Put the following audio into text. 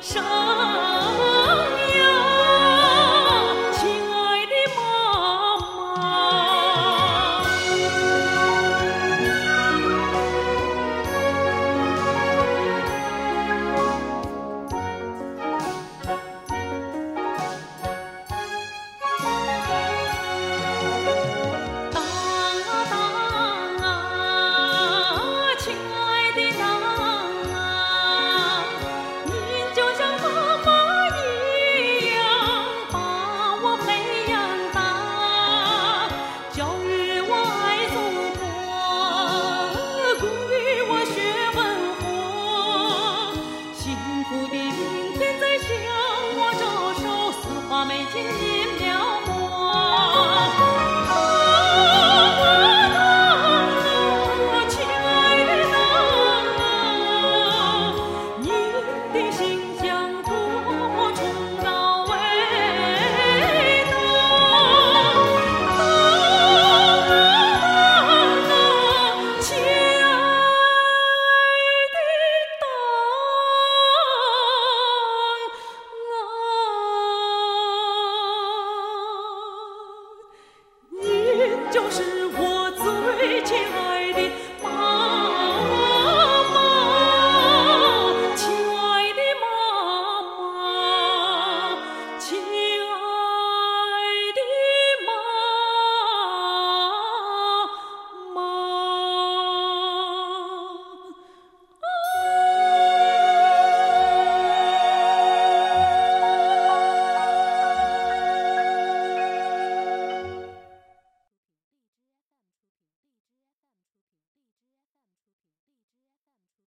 生就是